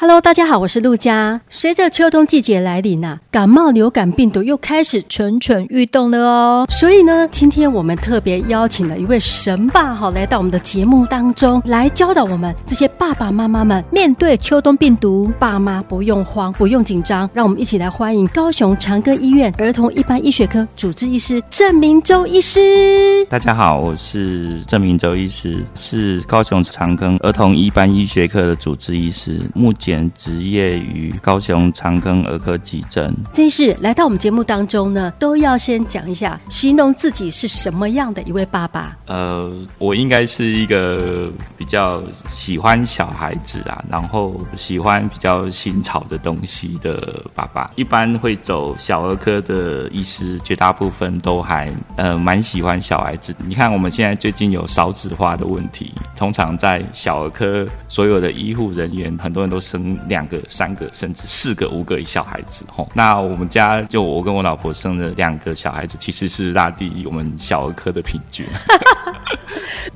？Hello，大家好，我是陆佳。随着秋冬季节来临呐、啊，感冒、流感病毒又开始蠢蠢欲动了哦。所以呢，今天我们特别邀请了一位神爸哈，来到我们的节目当中，来教导我们这些爸爸妈妈们面对秋冬病毒，爸妈不用慌，不用紧张。让我们一起来欢迎高雄长庚医院儿童一般医学科主治医师郑明洲医师。大家好，我是郑明洲医师，是高雄长庚儿童一般医学科的主治医师，目前。职业于高雄长庚儿科急诊。这是来到我们节目当中呢，都要先讲一下，形容自己是什么样的一位爸爸。呃，我应该是一个比较喜欢小孩子啊，然后喜欢比较新潮的东西的爸爸。一般会走小儿科的医师，绝大部分都还呃蛮喜欢小孩子。你看我们现在最近有少子化的问题，通常在小儿科所有的医护人员，很多人都生。两个、三个，甚至四个、五个小孩子，吼。那我们家就我跟我老婆生了两个小孩子，其实是拉低我们小儿科的平均。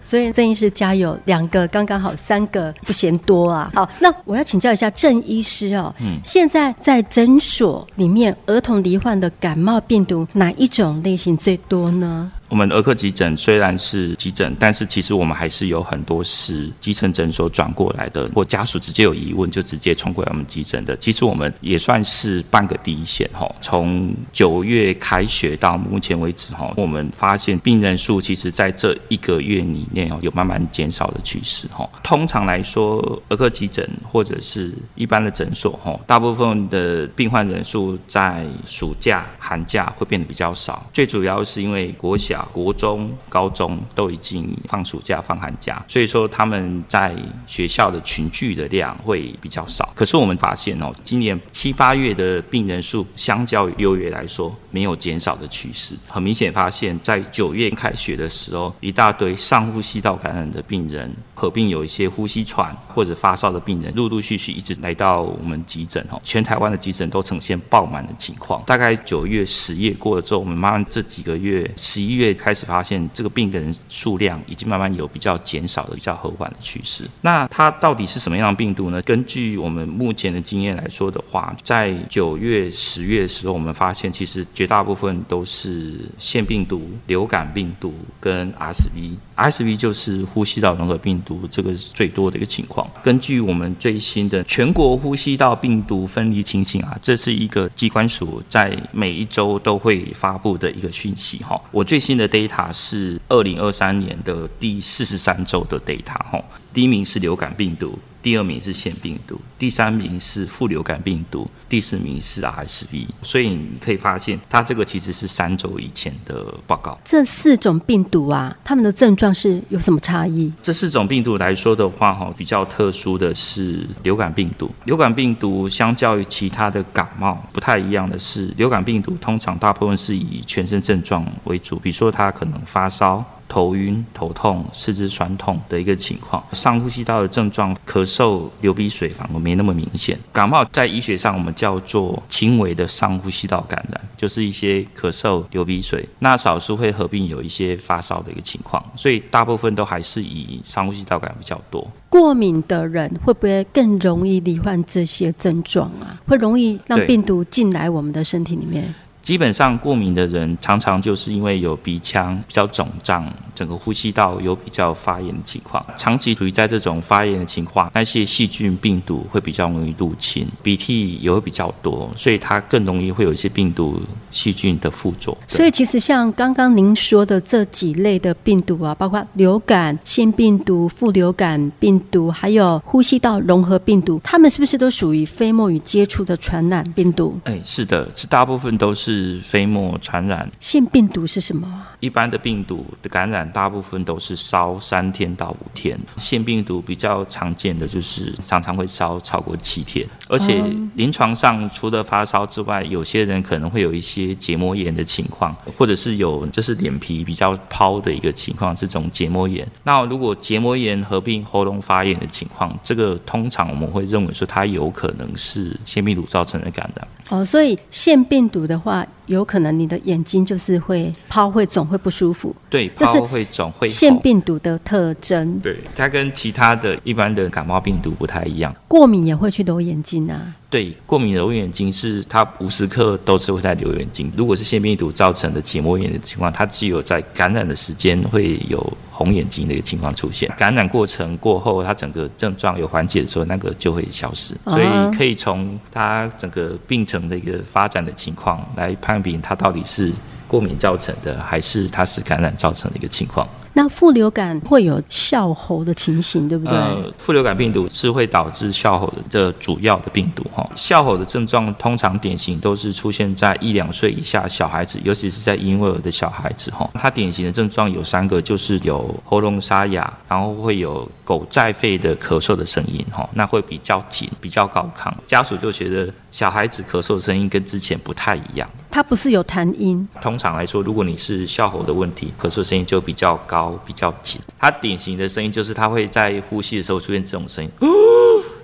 所以郑医师家有两个，刚刚好，三个不嫌多啊。好，那我要请教一下郑医师哦。嗯。现在在诊所里面，儿童罹患的感冒病毒哪一种类型最多呢？我们儿科急诊虽然是急诊，但是其实我们还是有很多是基层诊所转过来的，或家属直接有疑问就直接冲过来我们急诊的。其实我们也算是半个第一线哈。从九月开学到目前为止哈，我们发现病人数其实在这一个月里面哦有慢慢减少的趋势哈。通常来说，儿科急诊或者是一般的诊所哈，大部分的病患人数在暑假、寒假会变得比较少，最主要是因为国小。国中、高中都已经放暑假、放寒假，所以说他们在学校的群聚的量会比较少。可是我们发现哦，今年七八月的病人数相较于六月来说，没有减少的趋势。很明显发现，在九月开学的时候，一大堆上呼吸道感染的病人，合并有一些呼吸喘或者发烧的病人，陆陆续续一直来到我们急诊哦。全台湾的急诊都呈现爆满的情况。大概九月、十月过了之后，我们慢慢这几个月，十一月。开始发现这个病人数量已经慢慢有比较减少的、比较和缓的趋势。那它到底是什么样的病毒呢？根据我们目前的经验来说的话，在九月、十月的时候，我们发现其实绝大部分都是腺病毒、流感病毒跟 RSV。RSV 就是呼吸道融合病毒，这个是最多的一个情况。根据我们最新的全国呼吸道病毒分离情形啊，这是一个机关署在每一周都会发布的一个讯息哈。我最新的。data 是二零二三年的第四十三周的 data 哈，第一名是流感病毒。第二名是腺病毒，第三名是副流感病毒，第四名是 RSV。所以你可以发现，它这个其实是三周以前的报告。这四种病毒啊，它们的症状是有什么差异？这四种病毒来说的话，哈，比较特殊的是流感病毒。流感病毒相较于其他的感冒不太一样的是，流感病毒通常大部分是以全身症状为主，比如说它可能发烧。头晕、头痛、四肢酸痛的一个情况，上呼吸道的症状，咳嗽、流鼻水反而没那么明显。感冒在医学上我们叫做轻微的上呼吸道感染，就是一些咳嗽、流鼻水，那少数会合并有一些发烧的一个情况，所以大部分都还是以上呼吸道感染比较多。过敏的人会不会更容易罹患这些症状啊？会容易让病毒进来我们的身体里面？基本上过敏的人常常就是因为有鼻腔比较肿胀，整个呼吸道有比较发炎的情况，长期处于在这种发炎的情况，那些细菌病毒会比较容易入侵，鼻涕也会比较多，所以它更容易会有一些病毒细菌的附着。所以其实像刚刚您说的这几类的病毒啊，包括流感、腺病毒、副流感病毒，还有呼吸道融合病毒，它们是不是都属于飞沫与接触的传染病毒？哎，是的，是大部分都是。是飞沫传染。腺病毒是什么？一般的病毒的感染大部分都是烧三天到五天，腺病毒比较常见的就是常常会烧超过七天，而且临床上除了发烧之外，有些人可能会有一些结膜炎的情况，或者是有就是脸皮比较泡的一个情况，这种结膜炎。那如果结膜炎合并喉咙发炎的情况，这个通常我们会认为说它有可能是腺病毒造成的感染。哦，所以腺病毒的话，有可能你的眼睛就是会泡、会肿、会不舒服。对，泡会肿会。腺病毒的特征。对，它跟其他的一般的感冒病毒不太一样。过敏也会去揉眼睛啊。对，过敏揉眼睛是它无时刻都是会在揉眼睛。如果是腺病毒造成的结膜炎的情况，它只有在感染的时间会有红眼睛的一个情况出现。感染过程过后，它整个症状有缓解的时候，那个就会消失。所以可以从它整个病程的一个发展的情况来判别它到底是过敏造成的，还是它是感染造成的一个情况。那副流感会有笑吼的情形，对不对？呃，副流感病毒是会导致笑吼的主要的病毒哈。哮吼的症状通常典型都是出现在一两岁以下小孩子，尤其是在婴儿的小孩子哈。它典型的症状有三个，就是有喉咙沙哑，然后会有狗在肺的咳嗽的声音哈，那会比较紧，比较高亢。家属就觉得小孩子咳嗽的声音跟之前不太一样。它不是有痰音。通常来说，如果你是哮吼的问题，咳嗽声音就比较高、比较紧。它典型的声音就是它会在呼吸的时候出现这种声音。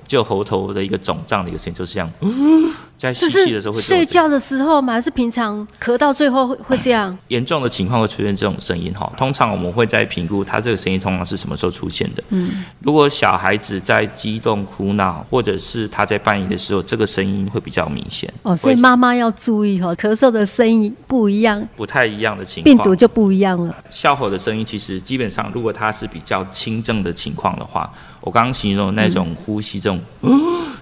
就喉头的一个肿胀的一个声音，就是这样。在吸气的时候会睡觉的时候吗？还是平常咳到最后会会这样？严重的情况会出现这种声音哈。通常我们会在评估他这个声音通常是什么时候出现的。嗯，如果小孩子在激动哭闹，或者是他在半夜的时候，这个声音会比较明显。哦，所以妈妈要注意哈，咳嗽的声音不一样，不太一样的情况，病毒就不一样了。哮吼的声音其实基本上，如果它是比较轻症的情况的话。我刚刚形容的那种呼吸，这种、嗯、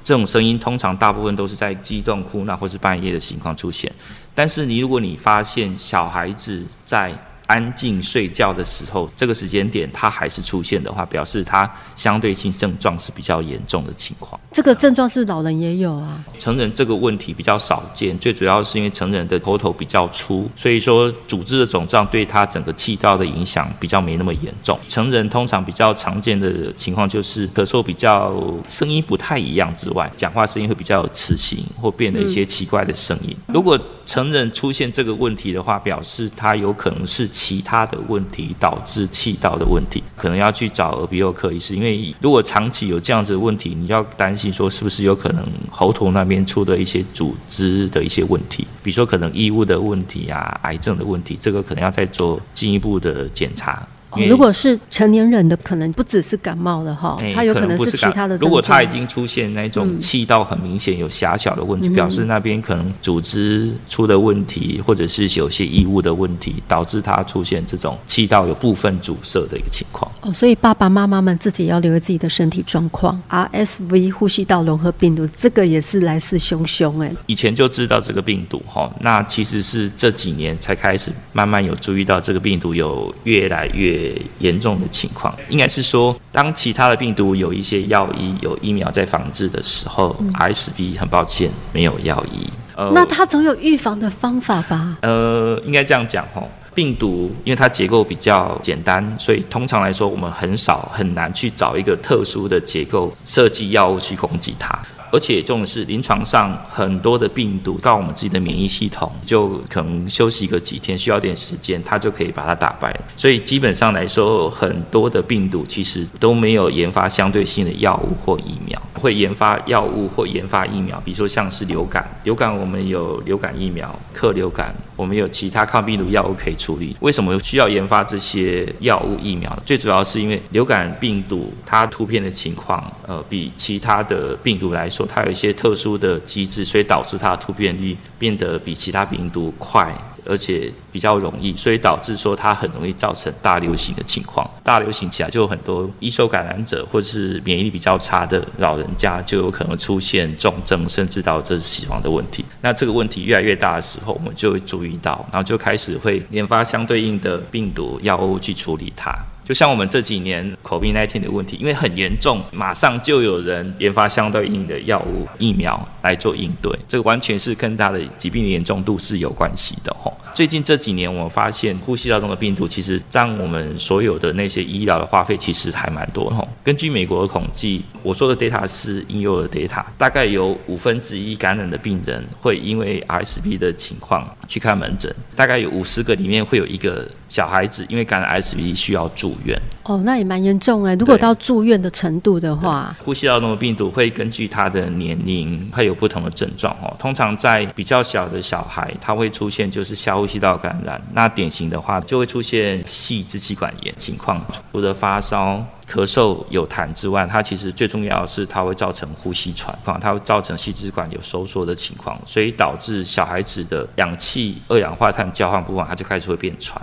这种声音，通常大部分都是在激动、哭闹或是半夜的情况出现。但是你如果你发现小孩子在安静睡觉的时候，这个时间点它还是出现的话，表示它相对性症状是比较严重的情况。这个症状是老人也有啊？成人这个问题比较少见，最主要是因为成人的喉头比较粗，所以说组织的肿胀对他整个气道的影响比较没那么严重。成人通常比较常见的情况就是咳嗽比较声音不太一样之外，讲话声音会比较有磁性或变得一些奇怪的声音。如果成人出现这个问题的话，表示他有可能是其他的问题导致气道的问题，可能要去找耳鼻喉科医师。因为如果长期有这样子的问题，你要担心说是不是有可能喉头那边出的一些组织的一些问题，比如说可能异物的问题啊、癌症的问题，这个可能要再做进一步的检查。哦、如果是成年人的，可能不只是感冒的哈，他有可能是其他的。如果他已经出现那种气道很明显有狭小的问题，嗯、表示那边可能组织出的问题，或者是有些异物的问题，导致他出现这种气道有部分阻塞的一个情况。哦，所以爸爸妈妈们自己要留意自己的身体状况。RSV 呼吸道融合病毒，这个也是来势汹汹哎。以前就知道这个病毒哈，那其实是这几年才开始慢慢有注意到这个病毒有越来越。严重的情况，应该是说，当其他的病毒有一些药医、有疫苗在防治的时候，RSV 很抱歉没有药医。呃，那它总有预防的方法吧？呃，应该这样讲吼，病毒因为它结构比较简单，所以通常来说，我们很少很难去找一个特殊的结构设计药物去攻击它。而且重点是，临床上很多的病毒到我们自己的免疫系统，就可能休息个几天，需要点时间，它就可以把它打败。所以基本上来说，很多的病毒其实都没有研发相对性的药物或疫苗。会研发药物或研发疫苗，比如说像是流感，流感我们有流感疫苗，克流感，我们有其他抗病毒药物可以处理。为什么需要研发这些药物疫苗？最主要是因为流感病毒它突变的情况，呃，比其他的病毒来说。它有一些特殊的机制，所以导致它的突变率变得比其他病毒快，而且比较容易，所以导致说它很容易造成大流行的情况。大流行起来就有很多易受感染者，或者是免疫力比较差的老人家，就有可能出现重症，甚至导致死亡的问题。那这个问题越来越大的时候，我们就会注意到，然后就开始会研发相对应的病毒药物去处理它。就像我们这几年 COVID-19 的问题，因为很严重，马上就有人研发相对应的药物、疫苗来做应对，这个完全是跟它的疾病的严重度是有关系的吼。最近这几年，我们发现呼吸道中的病毒其实占我们所有的那些医疗的花费，其实还蛮多吼。根据美国的统计，我说的 data 是婴幼儿 data，大概有五分之一感染的病人会因为 RSV 的情况去看门诊，大概有五十个里面会有一个小孩子因为感染 RSV 需要住院。哦，那也蛮严重哎。如果到住院的程度的话，呼吸道中的病毒会根据他的年龄会有不同的症状哦。通常在比较小的小孩，他会出现就是下呼吸道感染。那典型的话就会出现细支气管炎情况，除了发烧、咳嗽、有痰之外，它其实最重要的是它会造成呼吸喘，它会造成细支管有收缩的情况，所以导致小孩子的氧气、二氧化碳交换不完，它就开始会变喘。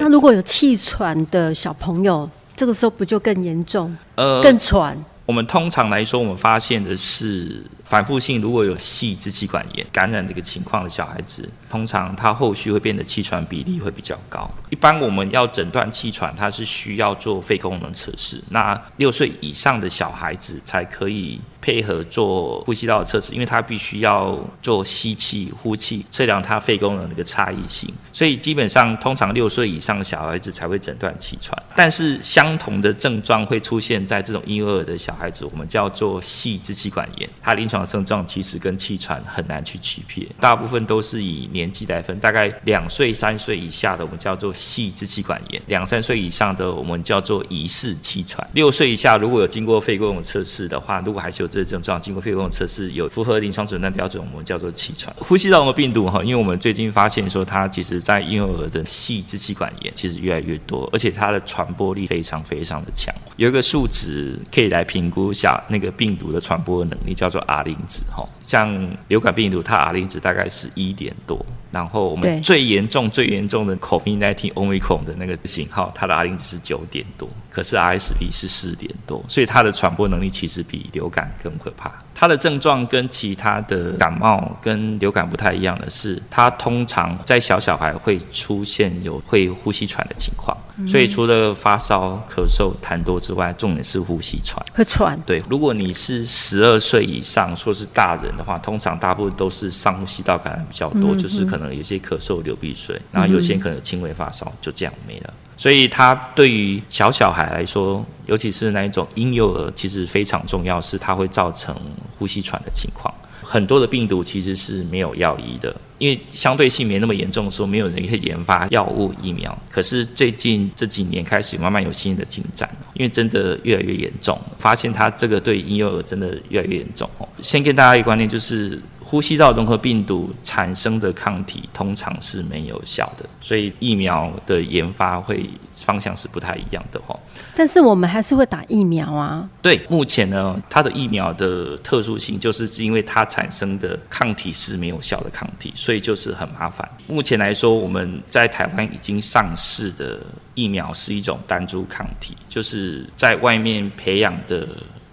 那如果有气喘的小朋友，这个时候不就更严重？呃，更喘。我们通常来说，我们发现的是反复性，如果有细支气管炎感染这个情况的小孩子，通常他后续会变得气喘比例会比较高。一般我们要诊断气喘，它是需要做肺功能测试。那六岁以上的小孩子才可以配合做呼吸道的测试，因为他必须要做吸气、呼气，测量他肺功能的一个差异性。所以基本上，通常六岁以上的小孩子才会诊断气喘。但是相同的症状会出现在这种婴幼儿的小孩子，我们叫做细支气管炎。他临床症状其实跟气喘很难去区别，大部分都是以年纪来分。大概两岁、三岁以下的，我们叫做细支气管炎；两三岁以上的，我们叫做疑似气喘。六岁以下如果有经过肺功能测试的话，如果还是有这个症状，经过肺功能测试有符合临床诊断标准，我们叫做气喘。呼吸道的病毒哈，因为我们最近发现说，它其实在婴幼儿的细支气管炎其实越来越多，而且它的传播力非常非常的强。有一个数值可以来评估下那个病毒的传播能力，叫做 R 磷值哈。像流感病毒，它 R 磷值大概是一点多。然后我们最严重、最严重的 COVID-19 Omicron 的那个型号，它的 R 零值是九点多，可是 RSV 是四点多，所以它的传播能力其实比流感更可怕。它的症状跟其他的感冒跟流感不太一样的是，它通常在小小孩会出现有会呼吸喘的情况，所以除了发烧、咳嗽、痰多之外，重点是呼吸喘。会喘。对，如果你是十二岁以上，说是大人的话，通常大部分都是上呼吸道感染比较多，就是可能。有些咳嗽、流鼻水，然后有些可能有轻微发烧，就这样没了。所以它对于小小孩来说，尤其是那一种婴幼儿，其实非常重要，是它会造成呼吸喘的情况。很多的病毒其实是没有药医的，因为相对性没那么严重的时候，没有人可以研发药物疫苗。可是最近这几年开始慢慢有新的进展，因为真的越来越严重，发现它这个对婴幼儿真的越来越严重。先跟大家一个观念就是。呼吸道融合病毒产生的抗体通常是没有效的，所以疫苗的研发会方向是不太一样的哈。但是我们还是会打疫苗啊。对，目前呢，它的疫苗的特殊性就是因为它产生的抗体是没有效的抗体，所以就是很麻烦。目前来说，我们在台湾已经上市的疫苗是一种单株抗体，就是在外面培养的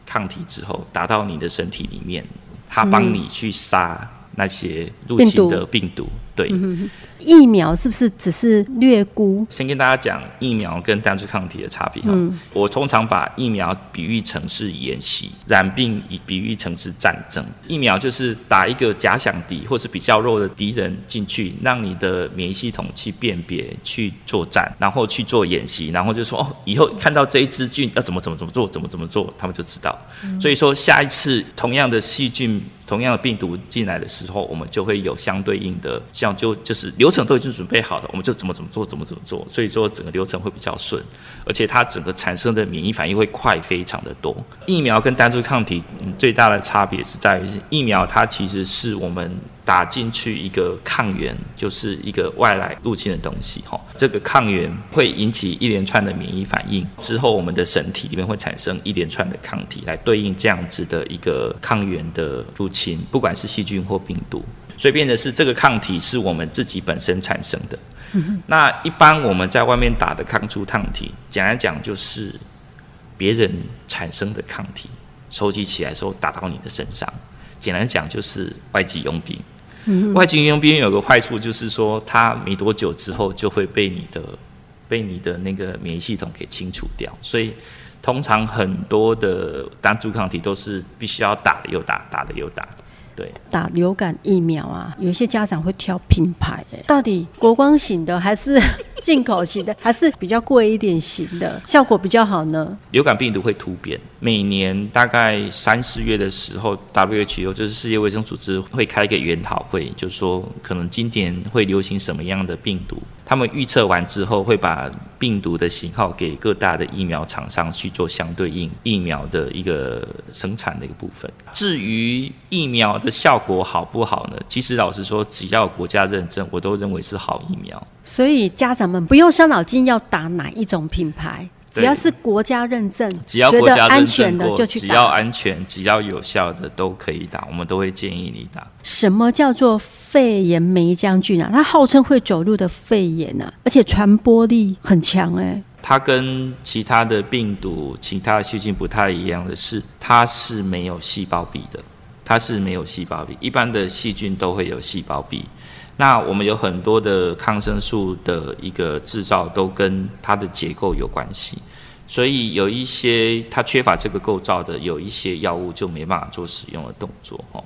抗体之后，打到你的身体里面。他帮你去杀那些入侵的病毒，对。嗯疫苗是不是只是略估？先跟大家讲疫苗跟单株抗体的差别。嗯，我通常把疫苗比喻成是演习，染病以比喻成是战争。疫苗就是打一个假想敌或是比较弱的敌人进去，让你的免疫系统去辨别、去作战，然后去做演习，然后就说哦，以后看到这一支菌要怎么怎么怎么做，怎么怎么做，他们就知道。嗯，所以说下一次同样的细菌、同样的病毒进来的时候，我们就会有相对应的，像就就是流。流程都已经准备好了，我们就怎么怎么做，怎么怎么做，所以说整个流程会比较顺，而且它整个产生的免疫反应会快非常的多。疫苗跟单株抗体最大的差别是在于，疫苗它其实是我们打进去一个抗原，就是一个外来入侵的东西，哈，这个抗原会引起一连串的免疫反应，之后我们的身体里面会产生一连串的抗体来对应这样子的一个抗原的入侵，不管是细菌或病毒。所以变的是，这个抗体是我们自己本身产生的。那一般我们在外面打的抗株抗体，简单讲就是别人产生的抗体收集起来之后打到你的身上。简单讲就是外籍佣兵。外籍佣兵有个坏处就是说，他没多久之后就会被你的被你的那个免疫系统给清除掉。所以通常很多的单株抗体都是必须要打的又打，打的又打。对，打流感疫苗啊，有一些家长会挑品牌，哎，到底国光型的还是 进口型的，还是比较贵一点型的，效果比较好呢？流感病毒会突变，每年大概三四月的时候，WHO 就是世界卫生组织会开一个研讨会，就是说可能今年会流行什么样的病毒。他们预测完之后，会把病毒的型号给各大的疫苗厂商去做相对应疫苗的一个生产的一个部分。至于疫苗的效果好不好呢？其实老实说，只要国家认证，我都认为是好疫苗。所以家长们不用伤脑筋要打哪一种品牌。只要是国家认证，只要国家认证过，安全的就去打。只要安全、只要有效的都可以打，我们都会建议你打。什么叫做肺炎霉浆菌啊？它号称会走路的肺炎啊，而且传播力很强哎、欸。它跟其他的病毒、其他的细菌不太一样的是，它是没有细胞壁的，它是没有细胞壁。一般的细菌都会有细胞壁。那我们有很多的抗生素的一个制造都跟它的结构有关系，所以有一些它缺乏这个构造的，有一些药物就没办法做使用的动作哦。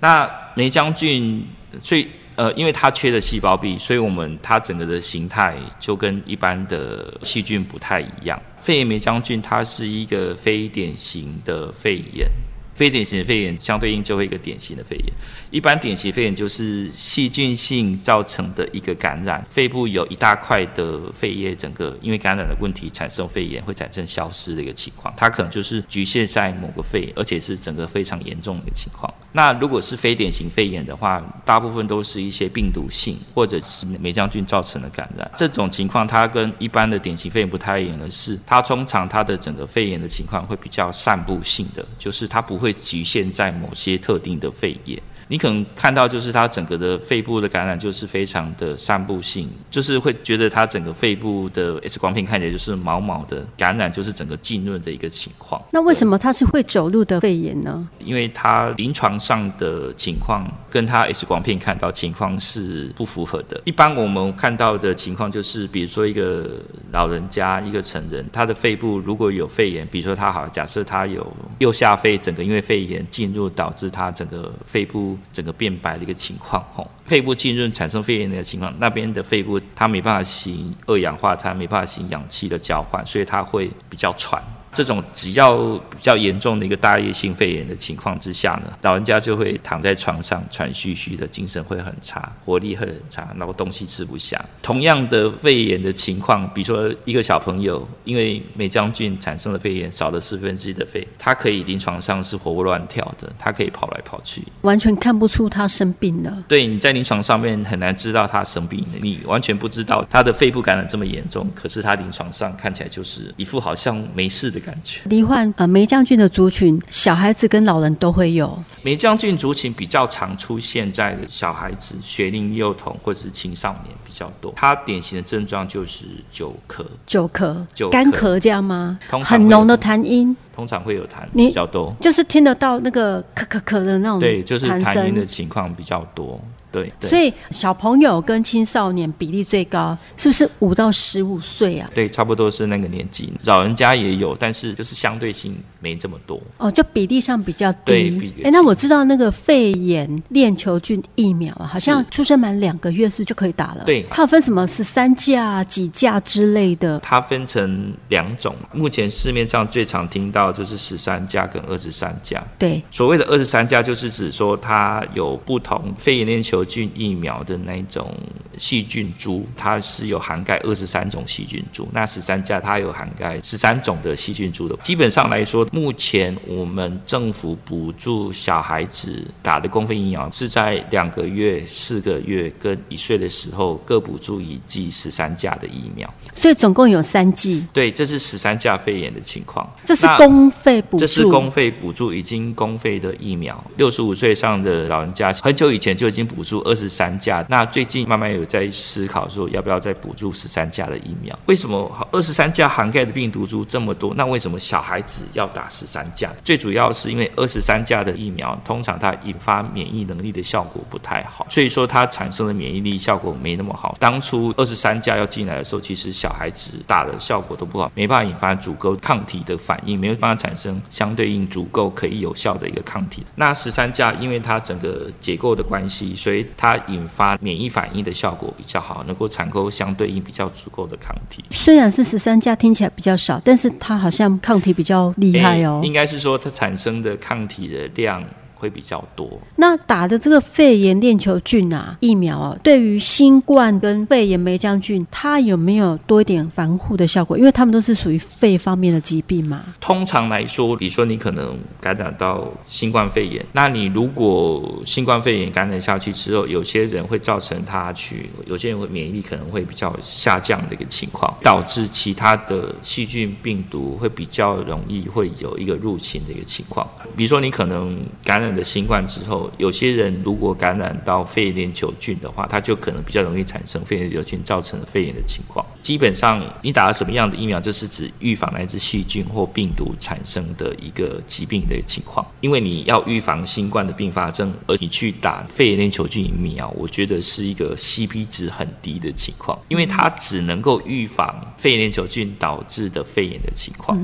那霉浆菌最呃，因为它缺了细胞壁，所以我们它整个的形态就跟一般的细菌不太一样。肺炎霉浆菌它是一个非典型的肺炎。非典型的肺炎相对应就会一个典型的肺炎。一般典型肺炎就是细菌性造成的一个感染，肺部有一大块的肺液，整个因为感染的问题产生肺炎，会产生消失的一个情况。它可能就是局限在某个肺，而且是整个非常严重的一个情况。那如果是非典型肺炎的话，大部分都是一些病毒性或者是霉浆菌造成的感染。这种情况它跟一般的典型肺炎不太一样的是，它通常它的整个肺炎的情况会比较散布性的，就是它不会会局限在某些特定的肺炎。你可能看到，就是它整个的肺部的感染就是非常的散布性，就是会觉得它整个肺部的 X 光片看起来就是毛毛的感染，就是整个浸润的一个情况。那为什么它是会走路的肺炎呢？因为它临床上的情况跟它 X 光片看到情况是不符合的。一般我们看到的情况就是，比如说一个老人家，一个成人，他的肺部如果有肺炎，比如说他好，假设他有右下肺整个因为肺炎进入导致他整个肺部。整个变白的一个情况，吼，肺部浸润产生肺炎的情况，那边的肺部它没办法行二氧化碳，没办法行氧气的交换，所以它会比较喘。这种只要比较严重的一个大叶性肺炎的情况之下呢，老人家就会躺在床上喘吁吁的，精神会很差，活力会很差，然后东西吃不下。同样的肺炎的情况，比如说一个小朋友因为霉浆菌产生的肺炎少了四分之一的肺，他可以临床上是活蹦乱跳的，他可以跑来跑去，完全看不出他生病了。对，你在临床上面很难知道他生病了，你完全不知道他的肺部感染这么严重，可是他临床上看起来就是一副好像没事的。感觉罹患呃霉浆菌的族群，小孩子跟老人都会有。霉浆菌族群比较常出现在小孩子、学龄幼童或者是青少年比较多。它典型的症状就是久咳、久咳、久干咳这样吗？通常很浓的痰音，通常会有痰比较多，就是听得到那个咳咳咳的那种。对，就是痰音的情况比较多。对，对，所以小朋友跟青少年比例最高，是不是五到十五岁啊？对，差不多是那个年纪。老人家也有，但是就是相对性没这么多。哦，就比例上比较低。对，哎，那我知道那个肺炎链球菌疫苗啊，好像出生满两个月是不是就可以打了？对，它有分什么十三价、几价之类的？它分成两种，目前市面上最常听到就是十三价跟二十三价。对，所谓的二十三价就是指说它有不同肺炎链球菌疫苗的那种细菌株，它是有涵盖二十三种细菌株。那十三价它有涵盖十三种的细菌株的。基本上来说，目前我们政府补助小孩子打的公费疫苗是在两个月、四个月跟一岁的时候各补助一剂十三价的疫苗。所以总共有三剂。对，这是十三价肺炎的情况。这是公费补助。这是公费补助，已经公费的疫苗。六十五岁以上的老人家，很久以前就已经补助。二十三价，那最近慢慢有在思考说要不要再补助十三价的疫苗。为什么二十三价涵盖的病毒株这么多？那为什么小孩子要打十三价？最主要是因为二十三价的疫苗通常它引发免疫能力的效果不太好，所以说它产生的免疫力效果没那么好。当初二十三价要进来的时候，其实小孩子打的效果都不好，没办法引发足够抗体的反应，没有办法产生相对应足够可以有效的一个抗体。那十三价因为它整个结构的关系，所以它引发免疫反应的效果比较好，能够产生相对应比较足够的抗体。虽然是十三价听起来比较少，但是它好像抗体比较厉害哦。应该是说它产生的抗体的量。会比较多。那打的这个肺炎链球菌啊疫苗啊，对于新冠跟肺炎梅浆菌，它有没有多一点防护的效果？因为它们都是属于肺方面的疾病嘛。通常来说，比如说你可能感染到新冠肺炎，那你如果新冠肺炎感染下去之后，有些人会造成他去，有些人会免疫力可能会比较下降的一个情况，导致其他的细菌病毒会比较容易会有一个入侵的一个情况。比如说你可能感染的新冠之后，有些人如果感染到肺炎链球菌的话，他就可能比较容易产生肺炎链球菌造成的肺炎的情况。基本上，你打了什么样的疫苗，这是指预防来自细菌或病毒产生的一个疾病的情况。因为你要预防新冠的并发症，而你去打肺炎链球菌疫苗，我觉得是一个 CP 值很低的情况，因为它只能够预防肺炎链球菌导致的肺炎的情况，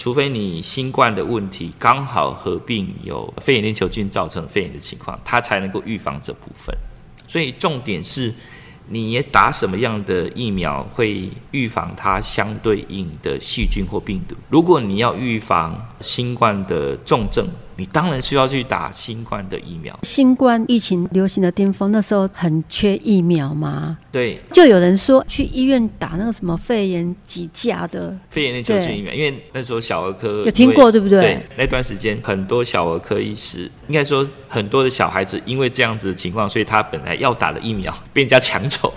除非你新冠的问题刚好合并有肺炎链球菌造成肺炎的情况，它才能够预防这部分。所以重点是，你也打什么样的疫苗会预防它相对应的细菌或病毒？如果你要预防新冠的重症，你当然需要去打新冠的疫苗。新冠疫情流行的巅峰，那时候很缺疫苗吗？对，就有人说去医院打那个什么肺炎几价的肺炎链球菌疫苗，因为那时候小儿科有听过，对不对？对，那段时间很多小儿科医师，应该说很多的小孩子，因为这样子的情况，所以他本来要打的疫苗 被人家抢走。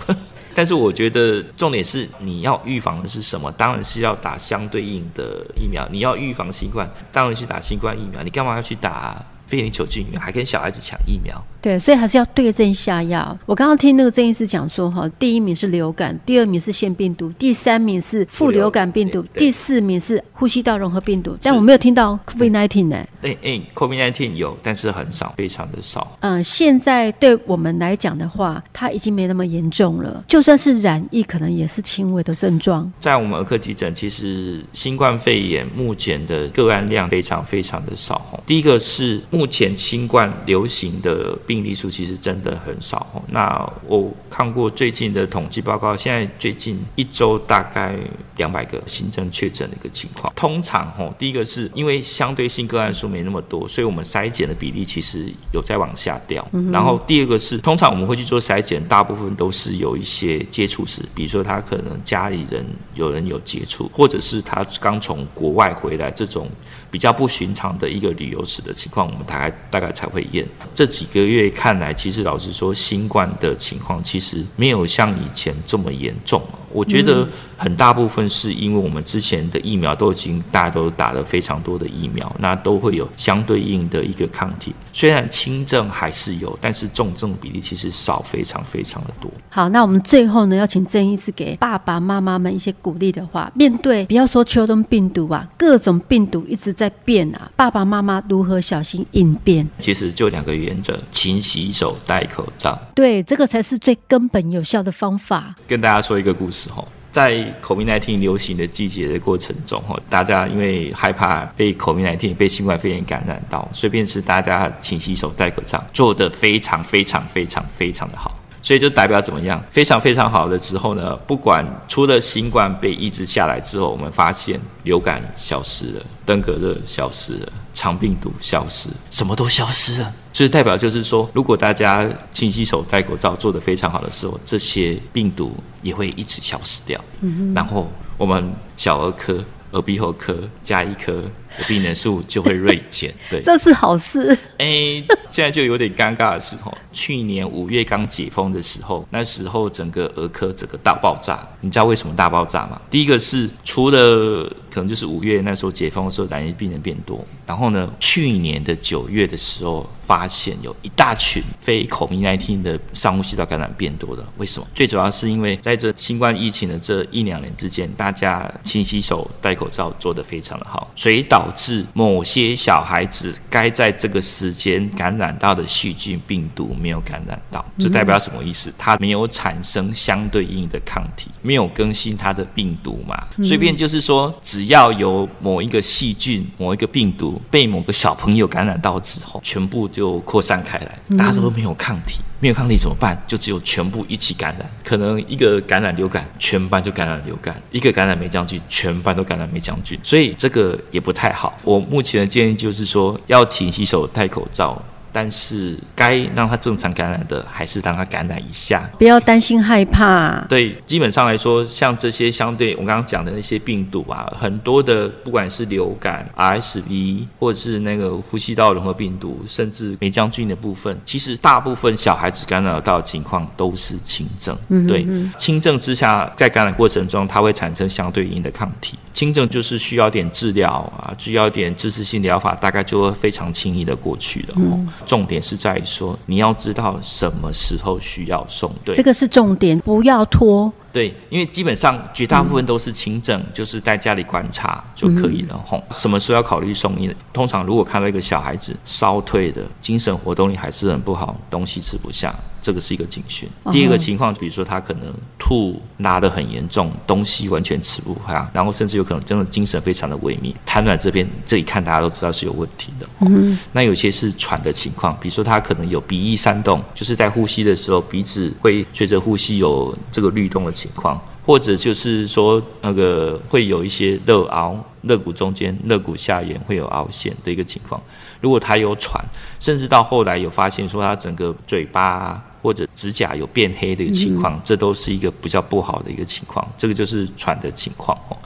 但是我觉得重点是你要预防的是什么？当然是要打相对应的疫苗。你要预防新冠，当然是打新冠疫苗。你干嘛要去打肺炎球菌疫苗，还跟小孩子抢疫苗？对，所以还是要对症下药。我刚刚听那个郑医师讲说，哈，第一名是流感，第二名是腺病毒，第三名是副流感病毒，第四名是呼吸道融合病毒。但我没有听到 COVID-19 呢？哎哎，COVID-19 有，但是很少，非常的少。嗯，现在对我们来讲的话，它已经没那么严重了。就算是染疫，可能也是轻微的症状。在我们儿科急诊，其实新冠肺炎目前的个案量非常非常的少。第一个是目前新冠流行的病。例数其实真的很少。那我看过最近的统计报告，现在最近一周大概两百个新增确诊的一个情况。通常吼，第一个是因为相对性个案数没那么多，所以我们筛检的比例其实有在往下掉。然后第二个是，通常我们会去做筛检，大部分都是有一些接触史，比如说他可能家里人有人有接触，或者是他刚从国外回来这种比较不寻常的一个旅游史的情况，我们大概大概才会验。这几个月。看来，其实老实说，新冠的情况其实没有像以前这么严重。我觉得很大部分是因为我们之前的疫苗都已经大家都打了非常多的疫苗，那都会有相对应的一个抗体。虽然轻症还是有，但是重症比例其实少非常非常的多。好，那我们最后呢，要请郑医师给爸爸妈妈们一些鼓励的话。面对不要说秋冬病毒啊，各种病毒一直在变啊，爸爸妈妈如何小心应变？其实就两个原则：勤洗手、戴口罩。对，这个才是最根本有效的方法。跟大家说一个故事。在 COVID-19 流行的季节的过程中，大家因为害怕被 COVID-19 被新冠肺炎感染到，所以便是大家勤洗手、戴口罩，做得非常非常非常非常的好。所以就代表怎么样？非常非常好的之后呢，不管除了新冠被抑制下来之后，我们发现流感消失了，登革热消失了，肠病毒消失，什么都消失了。所以代表就是说，如果大家勤洗手、戴口罩做得非常好的时候，这些病毒也会一直消失掉。嗯哼。然后我们小儿科、耳鼻喉科、加医科。病人数就会锐减，对，这是好事。哎、欸，现在就有点尴尬的时候，去年五月刚解封的时候，那时候整个儿科整个大爆炸，你知道为什么大爆炸吗？第一个是除了可能就是五月那时候解封的时候，染疫病人变多。然后呢，去年的九月的时候，发现有一大群非 COVID-19 的上呼吸道感染变多了。为什么？最主要是因为在这新冠疫情的这一两年之间，大家勤洗手、戴口罩做得非常的好，所以导致某些小孩子该在这个时间感染到的细菌、病毒没有感染到。这代表什么意思？它没有产生相对应的抗体，没有更新它的病毒嘛？随便就是说，只要有某一个细菌、某一个病毒被某个小朋友感染到之后，全部就扩散开来，大家都没有抗体，没有抗体怎么办？就只有全部一起感染。可能一个感染流感，全班就感染流感；一个感染霉浆菌，全班都感染霉浆菌。所以这个也不太好。我目前的建议就是说，要勤洗手、戴口罩。但是该让他正常感染的，还是让他感染一下，不要担心害怕。对，基本上来说，像这些相对我刚刚讲的那些病毒啊，很多的不管是流感、RSV，或者是那个呼吸道融合病毒，甚至霉浆菌的部分，其实大部分小孩子感染到的情况都是轻症。嗯，对，轻症之下，在感染过程中，它会产生相对应的抗体。轻症就是需要点治疗啊，需要点支持性疗法，大概就会非常轻易的过去了。嗯。重点是在于说，你要知道什么时候需要送。对，这个是重点，不要拖。对，因为基本上绝大部分都是轻症，嗯、就是在家里观察就可以了。吼、嗯，什么时候要考虑送医？通常如果看到一个小孩子烧退的，精神活动力还是很不好，东西吃不下，这个是一个警讯。哦、第二个情况，比如说他可能吐拉得很严重，东西完全吃不下，然后甚至有可能真的精神非常的萎靡。瘫软这边这一看大家都知道是有问题的。嗯，那有些是喘的情况，比如说他可能有鼻翼煽动，就是在呼吸的时候鼻子会随着呼吸有这个律动的情况。或者就是说，那个会有一些肋凹、肋骨中间、肋骨下沿会有凹陷的一个情况。如果他有喘，甚至到后来有发现说他整个嘴巴或者指甲有变黑的一个情况，这都是一个比较不好的一个情况。这个就是喘的情况哦。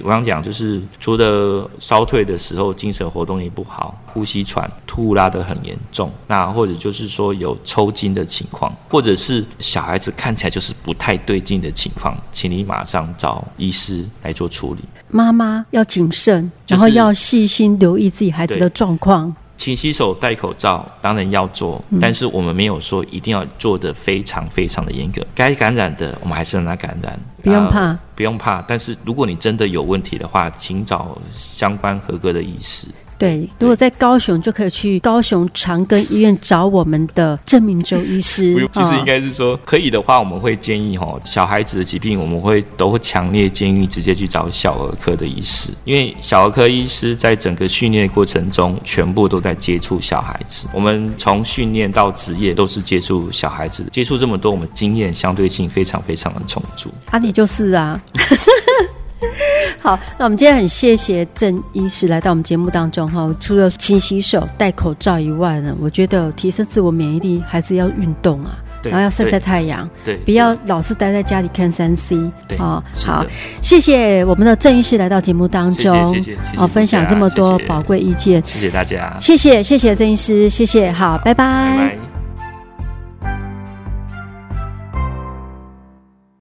我刚讲就是，除了烧退的时候精神活动力不好，呼吸喘、吐拉得很严重，那或者就是说有抽筋的情况，或者是小孩子看起来就是不太对劲的情况，请你马上找医师来做处理。妈妈要谨慎，然后要细心留意自己孩子的状况。勤洗手、戴口罩，当然要做，嗯、但是我们没有说一定要做的非常非常的严格。该感染的，我们还是让它感染，不用怕，呃、不用怕。但是如果你真的有问题的话，请找相关合格的医师。对，如果在高雄，就可以去高雄长庚医院找我们的郑明洲医师。其实应该是说，可以的话，我们会建议哈，小孩子的疾病，我们会都会强烈建议直接去找小儿科的医师，因为小儿科医师在整个训练过程中，全部都在接触小孩子。我们从训练到职业都是接触小孩子，接触这么多，我们经验相对性非常非常的充足。啊，你就是啊。好，那我们今天很谢谢郑医师来到我们节目当中哈。除了勤洗手、戴口罩以外呢，我觉得提升自我免疫力还是要运动啊，然后要晒晒太阳，对，不要老是待在家里看三 C。对，好，好，谢谢我们的郑医师来到节目当中，谢谢，谢谢，好，分享这么多宝贵意见，谢谢大家，谢谢，谢谢郑医师，谢谢，好，拜拜。拜拜。